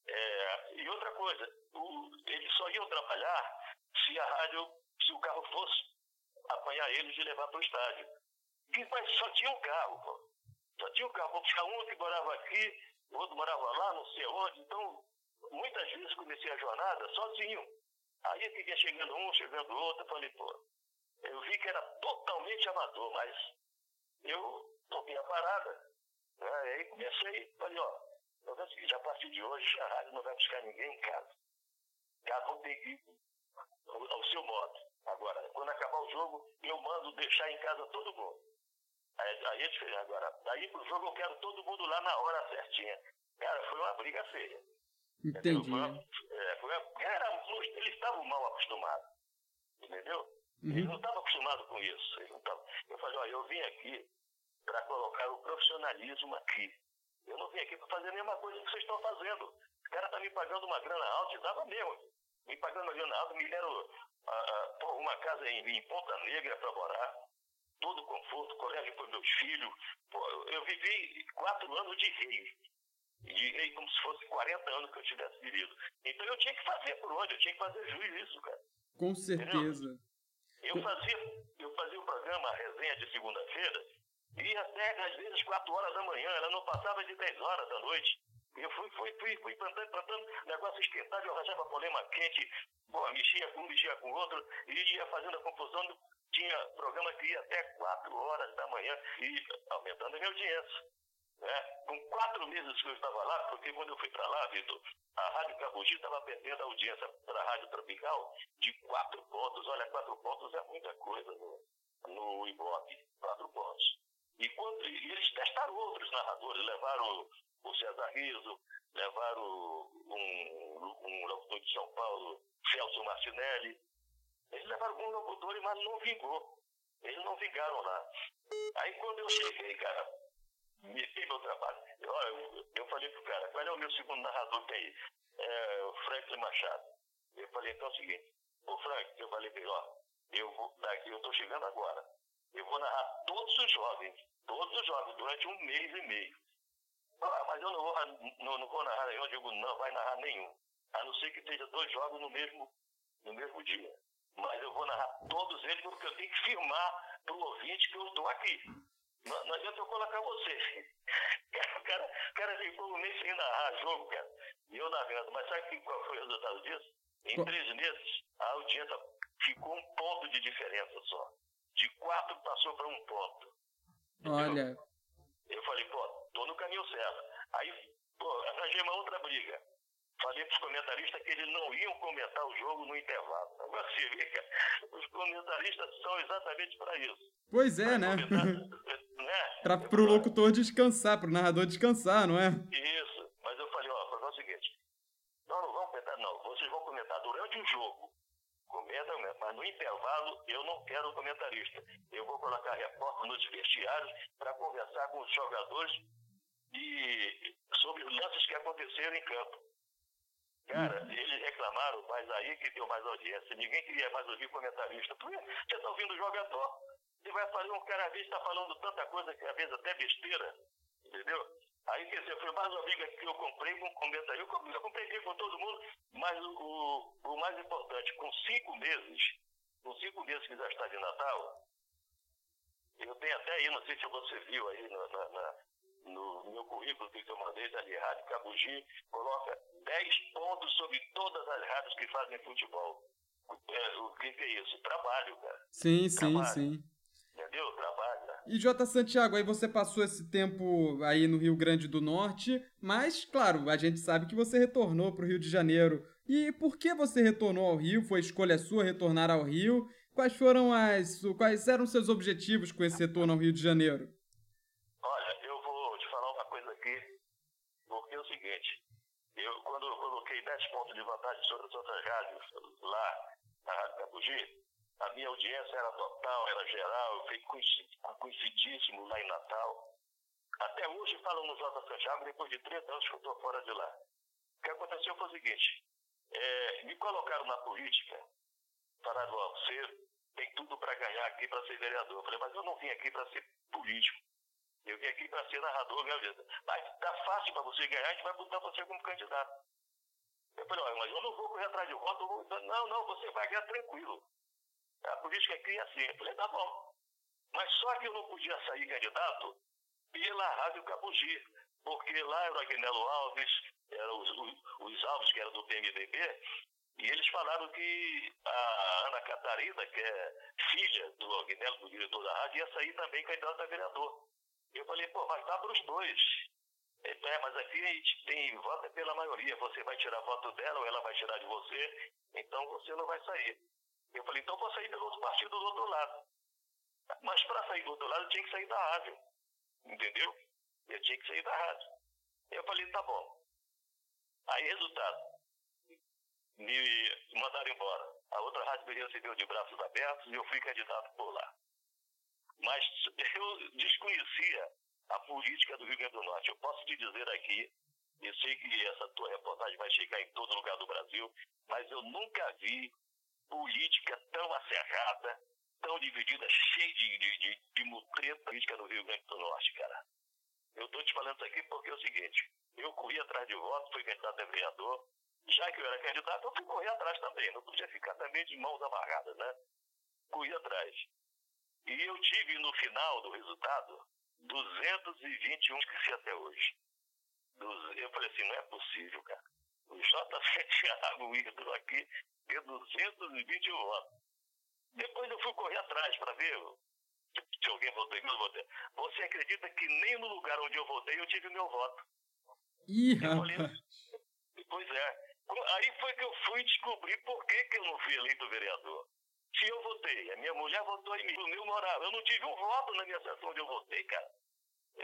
é... e outra coisa, o, eles só iam trabalhar se a rádio se o carro fosse apanhar eles e levar para o estádio. E, mas só tinha um carro, pô. Só tinha um carro. Vou buscar um que morava aqui, o outro morava lá, não sei onde. Então, muitas vezes comecei a jornada sozinho. Aí fiquei chegando um, chegando outro, falei, pô, eu vi que era totalmente amador, mas eu toquei a parada. Né? Aí comecei, falei, ó, eu seguinte, a partir de hoje a rádio não vai buscar ninguém em casa. Cada um tem que ir ao seu modo. Agora, quando acabar o jogo, eu mando deixar em casa todo mundo. Aí, aí é diferente. Agora, daí pro jogo eu quero todo mundo lá na hora certinha. Cara, foi uma briga feia. Entendi. Foi uma, é, foi uma, era, eles estavam mal acostumados. Entendeu? Uhum. Eles não estavam acostumados com isso. Eles não tavam. Eu falei, olha, eu vim aqui para colocar o profissionalismo aqui. Eu não vim aqui para fazer a mesma coisa que vocês estão fazendo. O cara tá me pagando uma grana alta e dava mesmo. Me pagando alta, me deram uh, uma casa em, em Ponta Negra para morar, todo conforto, colégio para meus filhos. Eu vivi quatro anos de rei. De rei como se fosse 40 anos que eu tivesse vivido. Então eu tinha que fazer por onde? Eu tinha que fazer juiz isso, cara. Com certeza. Eu fazia, eu fazia o programa, a resenha de segunda-feira, e até às vezes 4 horas da manhã, ela não passava de 10 horas da noite. Eu fui, fui, fui, fui plantando, plantando, negócio esquentado, eu arranjava problema quente, bom, mexia com um, mexia com outro, e ia fazendo a confusão. Tinha programa que ia até 4 horas da manhã e aumentando a minha audiência. Né? Com quatro meses que eu estava lá, porque quando eu fui para lá, Vitor, a Rádio Cabugi estava perdendo a audiência para a Rádio Tropical de quatro pontos. Olha, quatro pontos é muita coisa no, no Ibope, quatro pontos. outro, e eles testaram outros narradores, levaram o César Riso, levaram um, um locutor de São Paulo, Celso Martinelli. Eles levaram alguns locutores, mas não vingou. Eles não vingaram lá. Aí quando eu cheguei, cara, me fiz meu trabalho. Eu, eu, falei pro cara, qual é o meu segundo narrador que aí? É o Franklin Machado. Eu falei, então é o seguinte, ô Frank, eu falei pra ele, ó, eu vou, daqui eu tô chegando agora. Eu vou narrar todos os jogos, todos os jogos, durante um mês e meio. Ah, mas eu não vou, não, não vou narrar nenhum. Eu digo, não vai narrar nenhum. A não ser que esteja dois jogos no mesmo, no mesmo dia. Mas eu vou narrar todos eles porque eu tenho que firmar para o ouvinte que eu estou aqui. Não, não adianta eu colocar você. O cara, o cara ficou um mês sem narrar jogo, cara. E eu narrando. Mas sabe qual foi o resultado disso? Em três meses, a audiência ficou um ponto de diferença só. De quatro passou para um ponto. Olha. Eu falei, pô, tô no caminho certo. Aí, pô, arranjei uma outra briga. Falei para os comentaristas que eles não iam comentar o jogo no intervalo. Agora se vê que os comentaristas são exatamente para isso. Pois é, né? né? para o locutor descansar, para o narrador descansar, não é? Isso. Mas eu falei, ó, fazer o seguinte. Não, não vamos comentar, não. Vocês vão comentar durante o jogo. Comenta, mas no intervalo eu não quero comentarista. Eu vou colocar repórter nos vestiários para conversar com os jogadores e sobre os lances que aconteceram em campo. Cara, uhum. eles reclamaram, mas aí que deu mais audiência. Ninguém queria mais ouvir comentarista. Porque você está ouvindo o jogador. Você vai fazer um cara, às vezes, está falando tanta coisa que às vezes até besteira. Entendeu? Aí, quer dizer, foi mais uma briga que eu comprei com comentarista. Eu, eu comprei com todo mundo, mas o, o, o, mais importante, com cinco meses, com cinco meses que já está de Natal, eu tenho até aí, não sei se você viu aí na, na, na no meu currículo que eu mandei da Rádio Cabugi, coloca 10 pontos sobre todas as rádios que fazem futebol. É, o que, que, é isso? Trabalho, cara. Sim, Trabalho. sim, sim. Entendeu? Trabalho. Né? E J. Santiago, aí você passou esse tempo aí no Rio Grande do Norte, mas, claro, a gente sabe que você retornou para o Rio de Janeiro. E por que você retornou ao Rio? Foi escolha sua retornar ao Rio? Quais foram as. Quais eram seus objetivos com esse retorno ao Rio de Janeiro? Eu, quando eu coloquei 10 pontos de vantagem sobre as outras rádios lá na Rádio Capugi, a minha audiência era total, era geral, eu fiquei conhecidíssimo lá em Natal. Até hoje falam no Jota Santiago, depois de 30 anos que eu estou fora de lá. O que aconteceu foi o seguinte, é, me colocaram na política, falaram, você tem tudo para ganhar aqui para ser vereador. Eu falei, mas eu não vim aqui para ser político. Eu vim aqui para ser narrador, vida. Mas tá fácil para você ganhar, a gente vai botar você como candidato. Eu falei, olha, mas eu não vou correr atrás de voto. Não, não, você vai ganhar tranquilo. A política aqui é assim. Eu falei, tá bom. Mas só que eu não podia sair candidato pela Rádio Capugi, porque lá era o Agnello Alves, eram os, os, os Alves, que era do PMDB, e eles falaram que a Ana Catarina, que é filha do Agnello, do diretor da rádio, ia sair também candidata a vereador. Eu falei, pô, mas dá para os dois. Ele, é, mas aqui a gente tem voto pela maioria. Você vai tirar voto dela ou ela vai tirar de você, então você não vai sair. Eu falei, então vou sair pelo outro partido do outro lado. Mas para sair do outro lado, eu tinha que sair da rádio. Entendeu? Eu tinha que sair da rádio. Eu falei, tá bom. Aí, resultado, me mandaram embora. A outra rádio me recebeu de braços abertos e eu fui candidato por lá. Mas eu desconhecia a política do Rio Grande do Norte. Eu posso te dizer aqui, eu sei que essa tua reportagem vai chegar em todo lugar do Brasil, mas eu nunca vi política tão acerrada, tão dividida, cheia de, de, de, de mutreta política do Rio Grande do Norte, cara. Eu estou te falando isso aqui porque é o seguinte, eu corri atrás de voto, fui candidato a vereador, já que eu era candidato, eu fui correr atrás também, não podia ficar também de mãos amarradas, né? Corri atrás. E eu tive no final do resultado 221 que se até hoje. Eu falei assim, não é possível, cara. O JC Thiago ídolo aqui tem 221 votos. Depois eu fui correr atrás para ver se alguém votou em eu votei. Você acredita que nem no lugar onde eu votei eu tive meu voto? Ih, falei, Pois é. Aí foi que eu fui descobrir por que, que eu não fui eleito vereador se eu votei, a minha mulher votou em mim, o meu moral. Eu não tive um voto na minha sessão onde eu votei, cara.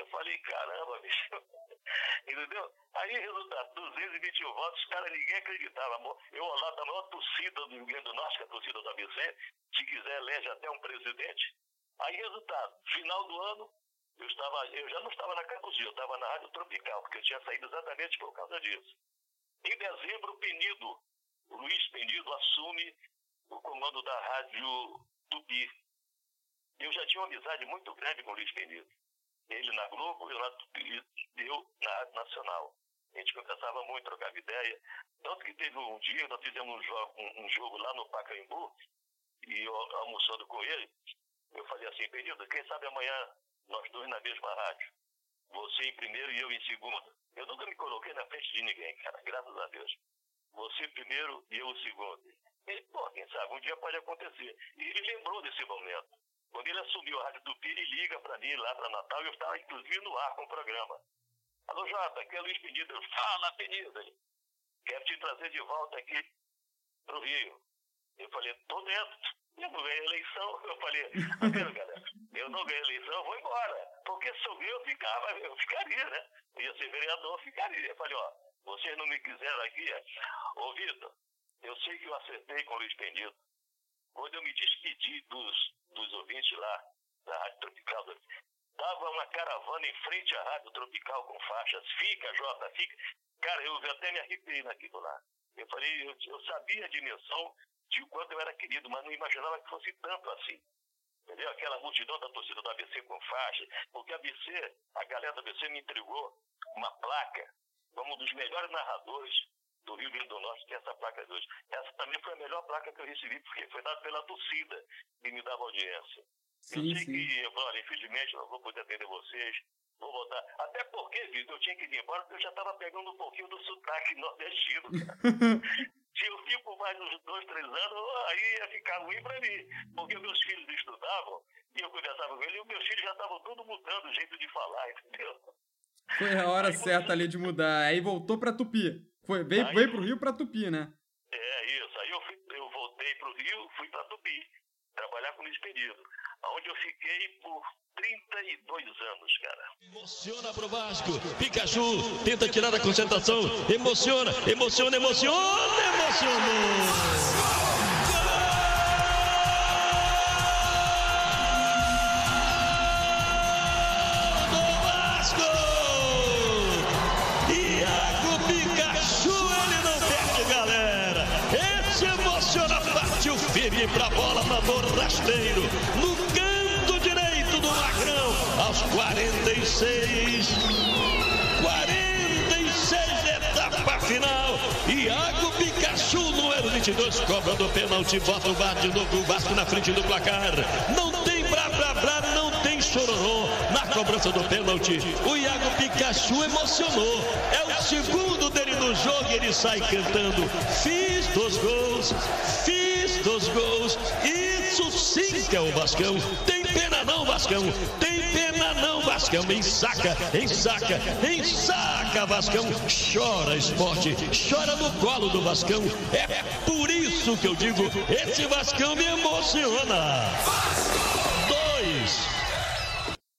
Falei, caramba, bicho. Entendeu? Aí, resultado, 221 votos, cara, ninguém acreditava. Eu lá da maior torcida do Rio Grande do Norte, que é a torcida do ABC, se quiser elege até um presidente. Aí, resultado, final do ano, eu, estava, eu já não estava na Capuzinho, eu estava na Rádio Tropical, porque eu tinha saído exatamente por causa disso. Em dezembro, Penido, Luiz Penido, assume o comando da Rádio Tupi. Eu já tinha uma amizade muito grande com o Luiz Penido. Ele na Globo, Tupi, eu na Rádio Nacional. A gente conversava muito, trocava ideia. Tanto que teve um dia, nós fizemos um jogo, um, um jogo lá no Pacaembu, e eu almoçando com ele, eu falei assim, Penido, quem sabe amanhã nós dois na mesma rádio. Você em primeiro e eu em segundo. Eu nunca me coloquei na frente de ninguém, cara, graças a Deus. Você primeiro e eu segundo. Ele, pô, quem sabe, um dia pode acontecer. E ele lembrou desse momento. Quando ele assumiu a Rádio Piri, ele liga para mim lá para Natal e eu estava inclusive no ar com o programa. Alô, Jota, aqui é Luiz Penido. Eu, Fala, Penido. Quero te trazer de volta aqui para o Rio. Eu falei, tô dentro. Eu não ganhei eleição. Eu falei, tá vendo, galera? Eu não ganhei eleição, eu vou embora. Porque se eu eu ficava, eu ficaria, né? Eu ia ser vereador, eu ficaria. Eu falei, ó, vocês não me quiseram aqui, é? Ô, Vitor, eu sei que eu acertei com o Luiz Penido. Quando eu me despedi dos, dos ouvintes lá, da Rádio Tropical, estava uma caravana em frente à Rádio Tropical com faixas. Fica, Jota, fica. Cara, eu até me arrepiei naquilo lá. Eu falei, eu, eu sabia a dimensão de quanto eu era querido, mas não imaginava que fosse tanto assim. Entendeu? Aquela multidão da torcida do ABC com faixa, porque a ABC, a galera do ABC me entregou uma placa como um dos melhores narradores do Rio Grande do Norte, tem essa placa de hoje. Essa também foi a melhor placa que eu recebi, porque foi dada pela torcida que me dava audiência. Sim, eu sei sim. que, eu infelizmente, não vou poder atender vocês, vou voltar. Até porque, Vitor, eu tinha que ir embora, porque eu já estava pegando um pouquinho do sotaque nordestino, Se eu fico mais uns dois, três anos, aí ia ficar ruim para mim. Porque meus filhos estudavam e eu conversava com eles e meus filhos já estavam tudo mudando o jeito de falar, entendeu? Foi a hora aí, certa ali de mudar. Aí voltou para Tupi. Foi, veio, aí, veio pro Rio para Tupi, né? É, isso. Aí eu, fui, eu voltei pro Rio, fui para Tupi, trabalhar com período. Onde eu fiquei por 32 anos, cara. Emociona pro Vasco. Pikachu tenta tirar a concentração. Emociona, emociona, emociona, emocionou. Firme pra bola, favor rasteiro. No canto direito do Magrão, aos 46. 46 etapa final. Iago Pikachu, número 22, cobra do pênalti, bota o bar de novo, o Vasco na frente do placar. Não tem blá blá blá, não tem chororô na cobrança do pênalti. O Iago Pikachu emocionou. É o segundo dele no jogo e ele sai cantando. Fiz dois gols, fiz dos gols. Isso sim que é o Vascão. Tem pena não, Vascão. Tem pena não, Vascão. Ensaca, ensaca, ensaca, Vascão. Chora esporte, chora no colo do Vascão. É por isso que eu digo, esse Vascão me emociona. Dois.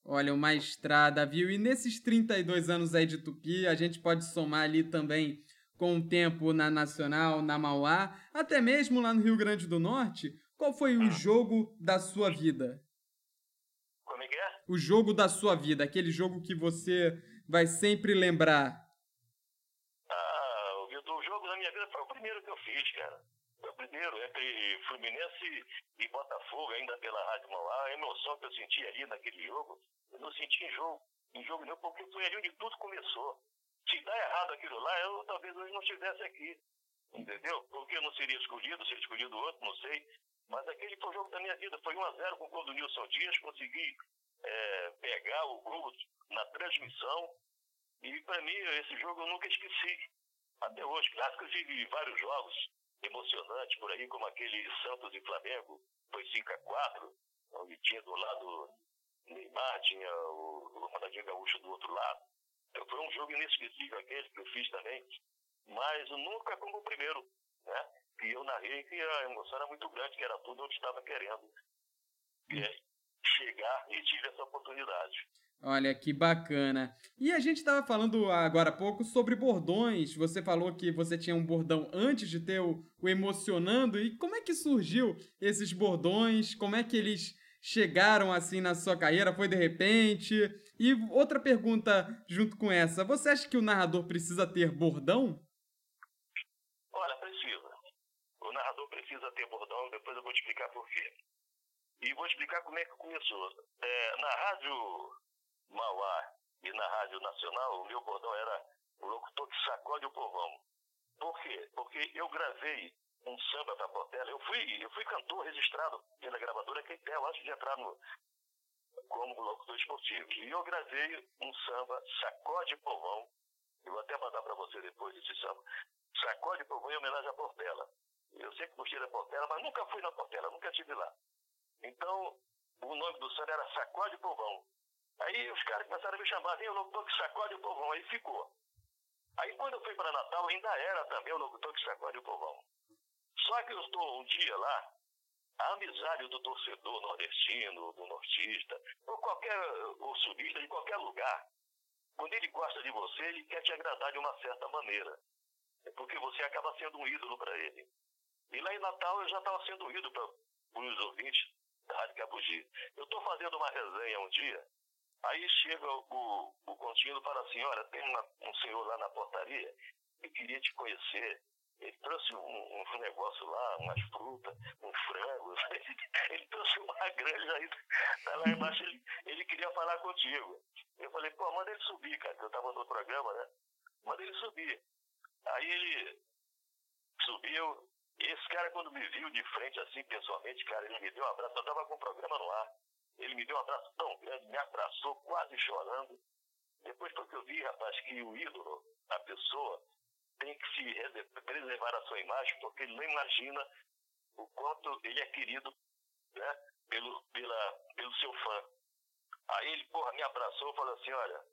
Olha, uma estrada, viu? E nesses 32 anos aí de Tupi, a gente pode somar ali também com o tempo na Nacional, na Mauá, até mesmo lá no Rio Grande do Norte, qual foi o jogo da sua vida? Como é que é? O jogo da sua vida, aquele jogo que você vai sempre lembrar. Ah, o jogo da minha vida foi o primeiro que eu fiz, cara. Foi o primeiro, entre Fluminense e Botafogo, ainda pela Rádio Mauá. A emoção que eu senti ali naquele jogo, eu não senti em jogo, em jogo não, porque foi ali onde tudo começou se dá errado aquilo lá, eu talvez hoje não estivesse aqui. Entendeu? Porque eu não seria escolhido, seria escolhido outro, não sei. Mas aquele foi o jogo da minha vida. Foi 1x0 com o gol do Nilson Dias. Consegui é, pegar o gol na transmissão. E para mim, esse jogo eu nunca esqueci. Até hoje. Claro que eu tive vários jogos emocionantes por aí, como aquele Santos e Flamengo. Foi 5x4, onde tinha do lado Neymar, tinha o, Ronaldinho Gaúcho do outro lado. Foi um jogo inesquecível aquele que eu fiz também, mas nunca como o primeiro, né? E eu narrei que a emoção era muito grande, que era tudo eu estava querendo. E é chegar e tive essa oportunidade. Olha que bacana. E a gente estava falando agora há pouco sobre bordões. Você falou que você tinha um bordão antes de ter o, o Emocionando. E como é que surgiu esses bordões? Como é que eles chegaram assim na sua carreira? Foi de repente? E outra pergunta junto com essa: você acha que o narrador precisa ter bordão? Olha, precisa. O narrador precisa ter bordão, depois eu vou te explicar por quê. E vou explicar como é que começou. É, na rádio Mauá e na Rádio Nacional, o meu bordão era o locutor que sacode o povão. Por quê? Porque eu gravei um samba para Portela. Eu fui, eu fui cantor registrado pela gravadora Queitel antes de entrar no, como locutor esportivo. E eu gravei um samba, Sacode Povão. Eu vou até mandar para você depois esse samba. Sacode Povão em homenagem à Portela. Eu sempre gostei da Portela, mas nunca fui na Portela, nunca estive lá. Então, o nome do samba era Sacode Povão. Aí os caras começaram a me chamar, vem o locutor que sacode o povão, aí ficou. Aí quando eu fui para Natal, ainda era também o locutor que sacode o povão. Só que eu estou um dia lá, a amizade do torcedor nordestino, do nortista, ou qualquer ou subista de qualquer lugar, quando ele gosta de você, ele quer te agradar de uma certa maneira. É porque você acaba sendo um ídolo para ele. E lá em Natal eu já estava sendo um ídolo para os ouvintes da Rádio Cabugi. Eu estou fazendo uma resenha um dia, aí chega o, o contínuo e fala assim, olha, tem uma, um senhor lá na portaria que queria te conhecer. Ele trouxe um, um negócio lá, umas frutas, um frango. ele trouxe uma granja aí, tá lá embaixo, ele, ele queria falar contigo. Eu falei, pô, manda ele subir, cara, que eu tava no programa, né? Manda ele subir. Aí ele subiu, esse cara, quando me viu de frente, assim, pessoalmente, cara, ele me deu um abraço, eu tava com o programa no ar. Ele me deu um abraço tão grande, me abraçou, quase chorando. Depois, porque eu vi, rapaz, que o ídolo, a pessoa, tem que se preservar a sua imagem, porque ele não imagina o quanto ele é querido né, pelo, pela, pelo seu fã. Aí ele, porra, me abraçou e falou assim, olha,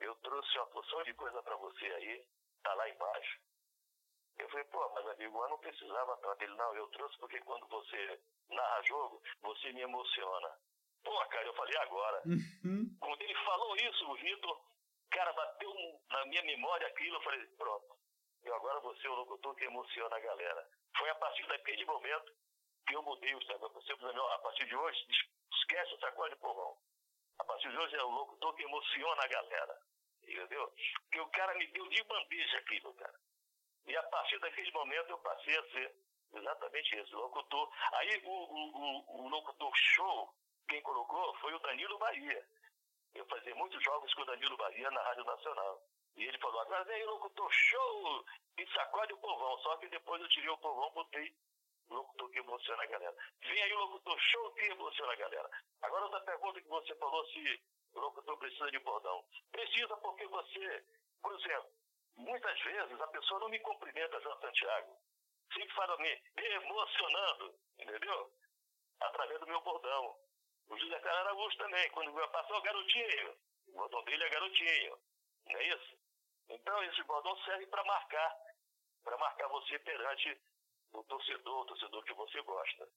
eu trouxe uma porção de coisa para você aí, tá lá embaixo. Eu falei, pô, mas amigo, eu não precisava tanto. Ele, não, eu trouxe porque quando você narra jogo, você me emociona. Pô, cara, eu falei agora. Uhum. Quando ele falou isso, o Vitor, cara, bateu na minha memória aquilo, eu falei, pronto. Eu agora vou ser o locutor que emociona a galera. Foi a partir daquele momento que eu mudei o? Você, a partir de hoje, esquece o sacode de povão. A partir de hoje é o locutor que emociona a galera. Entendeu? Porque o cara me deu de bandeja aquilo, cara. E a partir daquele momento eu passei a ser exatamente esse, locutor. Aí o, o, o, o locutor show, quem colocou foi o Danilo Bahia. Eu fazia muitos jogos com o Danilo Bahia na Rádio Nacional. E ele falou, agora vem locutor show e sacode o povão. Só que depois eu tirei o povão, botei locutor que emociona a galera. Vem aí o locutor show que emociona a galera. Agora outra pergunta que você falou se o locutor precisa de bordão. Precisa porque você, por exemplo, muitas vezes a pessoa não me cumprimenta, João Santiago. Sempre fala me emocionando, entendeu? Através do meu bordão. O José Carlos Araújo também, quando passou o garotinho, o bordão dele é garotinho, não é isso? Então esse bordão serve para marcar, para marcar você perante o torcedor, o torcedor que você gosta.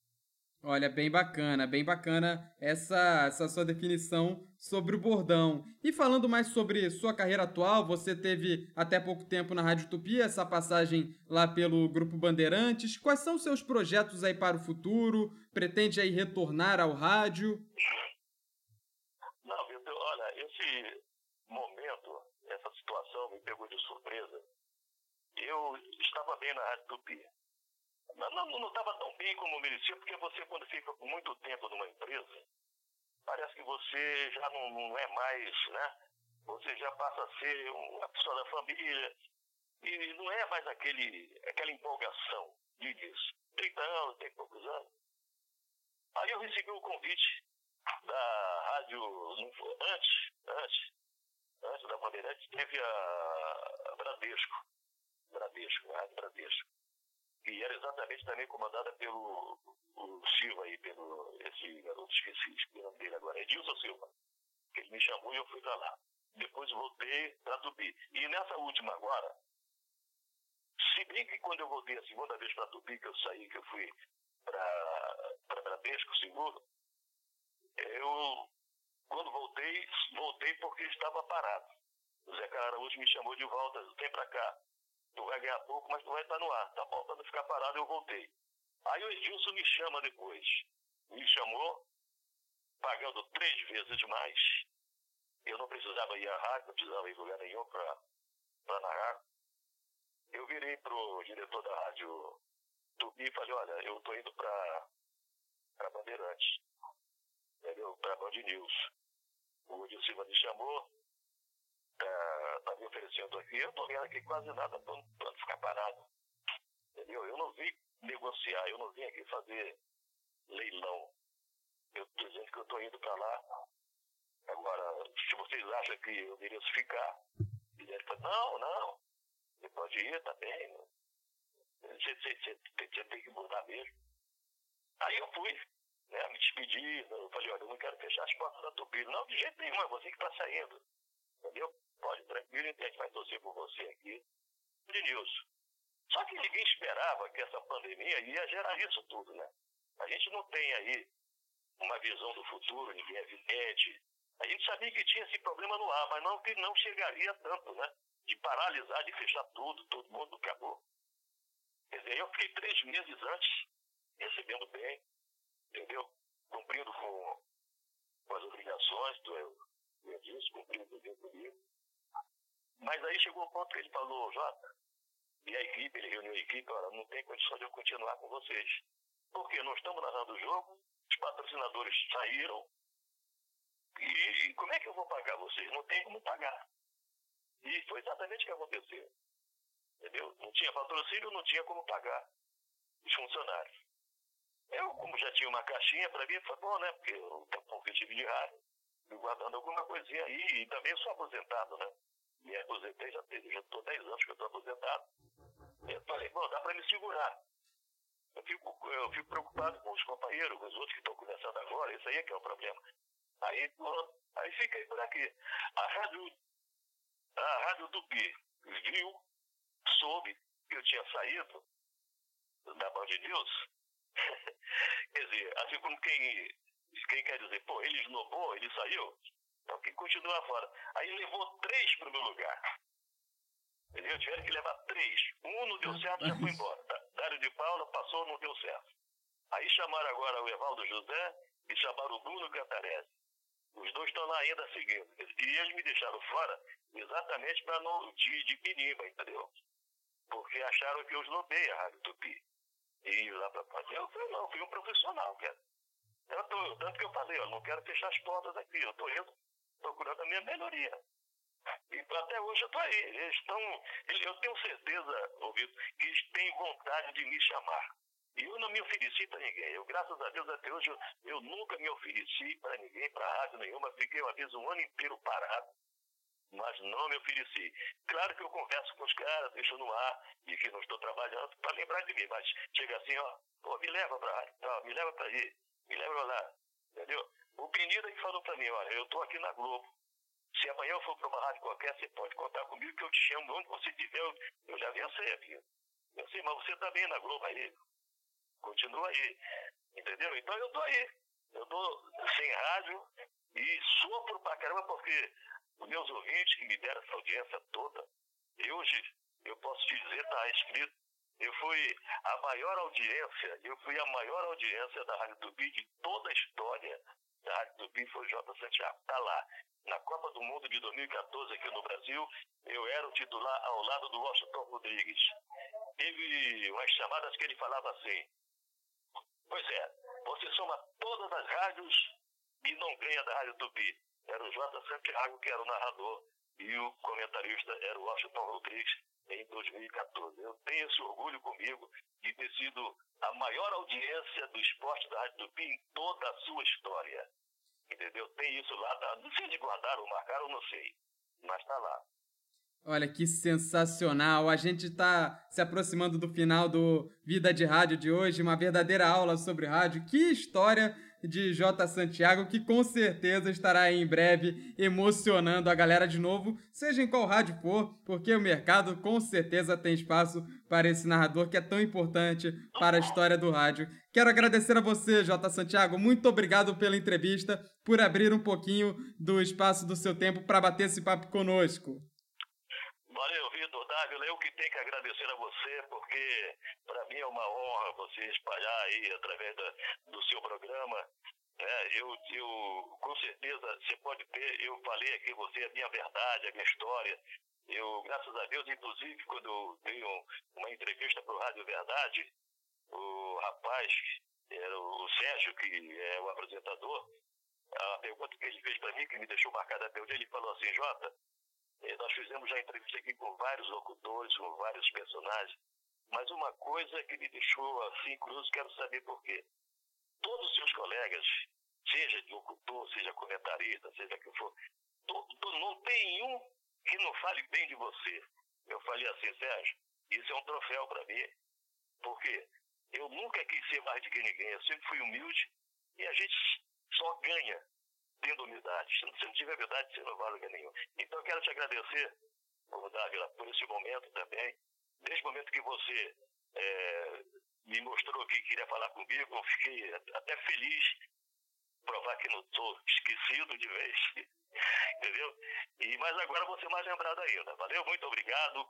Olha, bem bacana, bem bacana essa, essa sua definição sobre o bordão. E falando mais sobre sua carreira atual, você teve até pouco tempo na Rádio Tupi, essa passagem lá pelo Grupo Bandeirantes. Quais são seus projetos aí para o futuro? Pretende aí retornar ao rádio? Não, Vitor, olha, esse momento, essa situação me pegou de surpresa. Eu estava bem na Rádio Tupi não estava tão bem como merecia, porque você, quando fica por muito tempo numa empresa, parece que você já não, não é mais, né? Você já passa a ser uma pessoa da família e não é mais aquele, aquela empolgação de disso. 30 anos, tem poucos anos. Aí eu recebi o um convite da rádio, antes, antes, antes da Bandeirantes, teve a, a Bradesco, Bradesco, a Rádio Bradesco e era exatamente também comandada pelo Silva aí, pelo esse garoto, esqueci o nome dele agora, Edilson Silva. Ele me chamou e eu fui para lá. Depois voltei para Tupi. E nessa última agora, se bem que quando eu voltei a segunda vez para Tupi, que eu saí, que eu fui para Bradesco Seguro, eu Quando voltei, voltei porque estava parado. O Zé Araújo me chamou de volta, vem pra cá. Tu vai ganhar pouco, mas tu vai estar no ar. Tá bom, pra não ficar parado, eu voltei. Aí o Edilson me chama depois. Me chamou, pagando três vezes mais. Eu não precisava ir à rádio, não precisava ir lugar nenhum para narrar. Eu virei pro diretor da rádio Tupi e falei, olha, eu tô indo para Bandeirantes? Para Band News. O Edil Silva me chamou, tá, tá me oferecendo aqui, eu tô vendo aqui quase nada para ficar parado. Entendeu? Eu não vim negociar, eu não vim aqui fazer leilão. Eu estou dizendo que eu estou indo para lá. Agora, se vocês acham que eu mereço ficar, ele falou, não, não, você pode ir também. Você, você, você, você tem que mudar mesmo. Aí eu fui, né, me despedi, eu falei, olha, eu não quero fechar as portas da Tupi. Não, de jeito nenhum, é você que está saindo. Entendeu? Pode, tranquilo, a gente vai torcer por você aqui. De Nilson. Só que ninguém esperava que essa pandemia ia gerar isso tudo, né? A gente não tem aí uma visão do futuro, ninguém é vidente. A gente sabia que tinha esse problema no ar, mas não que não chegaria tanto, né? De paralisar, de fechar tudo, todo mundo acabou. Quer dizer, eu fiquei três meses antes, recebendo bem, entendeu? Cumprindo com, com as obrigações do, do Edilson, cumprindo bem comigo. Mas aí chegou o ponto que ele falou, Jota, e a equipe, ele reuniu a equipe, olha, não tem condição de eu continuar com vocês. Porque não estamos narrando o jogo, os patrocinadores saíram. E, e como é que eu vou pagar vocês? Não tem como pagar. E foi exatamente o que aconteceu. Entendeu? Não tinha patrocínio, não tinha como pagar os funcionários. Eu, como já tinha uma caixinha para mim, foi bom, né? Porque eu tenho um pouco de rádio, guardando alguma coisinha aí, e também sou aposentado, né? Me aposentei, já estou 10 anos que eu estou aposentado. Eu falei, bom, dá para me segurar. Eu fico, eu fico preocupado com os companheiros, com os outros que estão começando agora, isso aí é que é o problema. Aí, pronto, aí fiquei por aqui. A Rádio, a Rádio Tupi viu, soube que eu tinha saído da Band News. quer dizer, assim como quem, quem quer dizer, pô, ele esnobou, ele saiu, então quem continua fora. Aí levou três para o meu lugar. Entendeu? Tiveram que levar três. Um não deu certo, já foi embora. Dário de Paula passou, não deu certo. Aí chamaram agora o Evaldo José e chamaram o Bruno Cantarese. Os dois estão lá ainda seguindo. E eles me deixaram fora exatamente para não de, de pinimba, entendeu? Porque acharam que eu esnobei a Rádio Tupi. E lá para Eu falei, não, fui um profissional, cara. Tanto, tanto que eu falei, eu não quero fechar as portas aqui, eu estou indo procurando a minha melhoria. E até hoje eu estou aí. Eles estão. Eu tenho certeza, ouvido, que eles têm vontade de me chamar. E eu não me ofereci para ninguém. Eu, graças a Deus, até hoje, eu, eu nunca me ofereci para ninguém, para rádio nenhuma. Fiquei, uma vez, um ano inteiro parado. Mas não me ofereci. Claro que eu converso com os caras, deixo no ar, e que não estou trabalhando, para lembrar de mim. Mas chega assim, ó, me leva para rádio, tá, me leva para aí, me leva lá. Entendeu? O Penida que falou para mim, olha, eu estou aqui na Globo. Se amanhã eu for para uma rádio qualquer, você pode contar comigo que eu te chamo onde você estiver, eu, eu já avisei aqui. Eu sei, mas você também tá na Globo aí. Continua aí. Entendeu? Então eu tô aí. Eu tô sem rádio e sofro pra caramba porque os meus ouvintes que me deram essa audiência toda, e hoje eu posso te dizer, tá escrito, eu fui a maior audiência, eu fui a maior audiência da Rádio Tupi de toda a história da Rádio Tupi, foi o J. Santiago. Tá lá. Na Copa do Mundo de 2014 aqui no Brasil, eu era o titular ao lado do Washington Rodrigues. Teve umas chamadas que ele falava assim: Pois é, você soma todas as rádios e não ganha da Rádio Tupi. Era o J. Santiago que era o narrador e o comentarista era o Washington Rodrigues em 2014. Eu tenho esse orgulho comigo de ter sido a maior audiência do esporte da Rádio Tupi em toda a sua história. Entendeu? Tem isso lá. Tá? Não sei de guardar ou marcar, eu não sei. Mas está lá. Olha que sensacional! A gente está se aproximando do final do Vida de Rádio de hoje, uma verdadeira aula sobre rádio. Que história de J. Santiago, que com certeza estará em breve emocionando a galera de novo, seja em qual rádio for, porque o mercado com certeza tem espaço para esse narrador que é tão importante para a história do rádio. Quero agradecer a você, J. Santiago. Muito obrigado pela entrevista, por abrir um pouquinho do espaço do seu tempo para bater esse papo conosco. Vitor Dávila. Eu que tenho que agradecer a você, porque para mim é uma honra você espalhar aí através da, do seu programa. É, eu, eu, com certeza, você pode ter, eu falei aqui você a minha verdade, a minha história. Eu, graças a Deus, inclusive, quando eu dei um, uma entrevista para o Rádio Verdade, o rapaz, era o Sérgio, que é o apresentador, a pergunta que ele fez para mim, que me deixou marcada até hoje, ele falou assim, Jota, nós fizemos já entrevista aqui com vários locutores, com vários personagens, mas uma coisa que me deixou assim curioso, quero saber por quê. Todos os seus colegas, seja de locutor, seja comentarista, seja que for, não tem um que não fale bem de você. Eu falei assim, Sérgio, isso é um troféu para mim. Por quê? Eu nunca quis ser mais do que ninguém, eu sempre fui humilde e a gente só ganha tendo humildade. Se não tiver humildade, você não vale nenhum. Então eu quero te agradecer, Dávila, por esse momento também. Desde o momento que você é, me mostrou que queria falar comigo, eu fiquei até feliz provar que não estou esquecido de vez. Entendeu? E, mas agora ser mais lembrado ainda. Valeu, muito obrigado.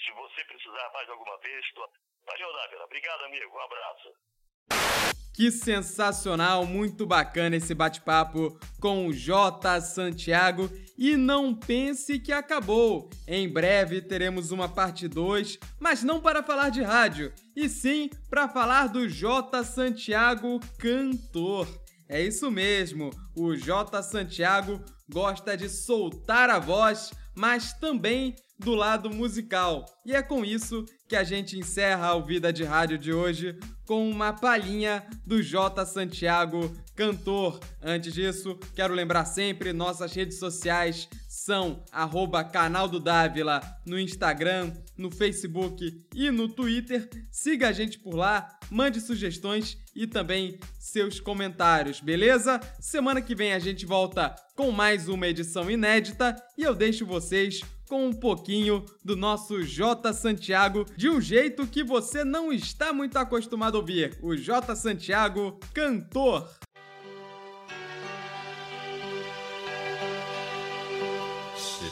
Se você precisar mais alguma vez, estou Valeu, Dávila. Obrigado, amigo. Um abraço. Que sensacional, muito bacana esse bate-papo com o J. Santiago. E não pense que acabou. Em breve teremos uma parte 2, mas não para falar de rádio, e sim para falar do J. Santiago cantor. É isso mesmo, o J. Santiago gosta de soltar a voz, mas também do lado musical. E é com isso que a gente encerra o Vida de Rádio de hoje com uma palhinha do J Santiago, cantor. Antes disso, quero lembrar sempre, nossas redes sociais são arroba canal do Dávila no Instagram, no Facebook e no Twitter. Siga a gente por lá, mande sugestões e também seus comentários, beleza? Semana que vem a gente volta com mais uma edição inédita e eu deixo vocês com um pouquinho do nosso J Santiago, de um jeito que você não está muito acostumado a ouvir. O J Santiago, cantor. Se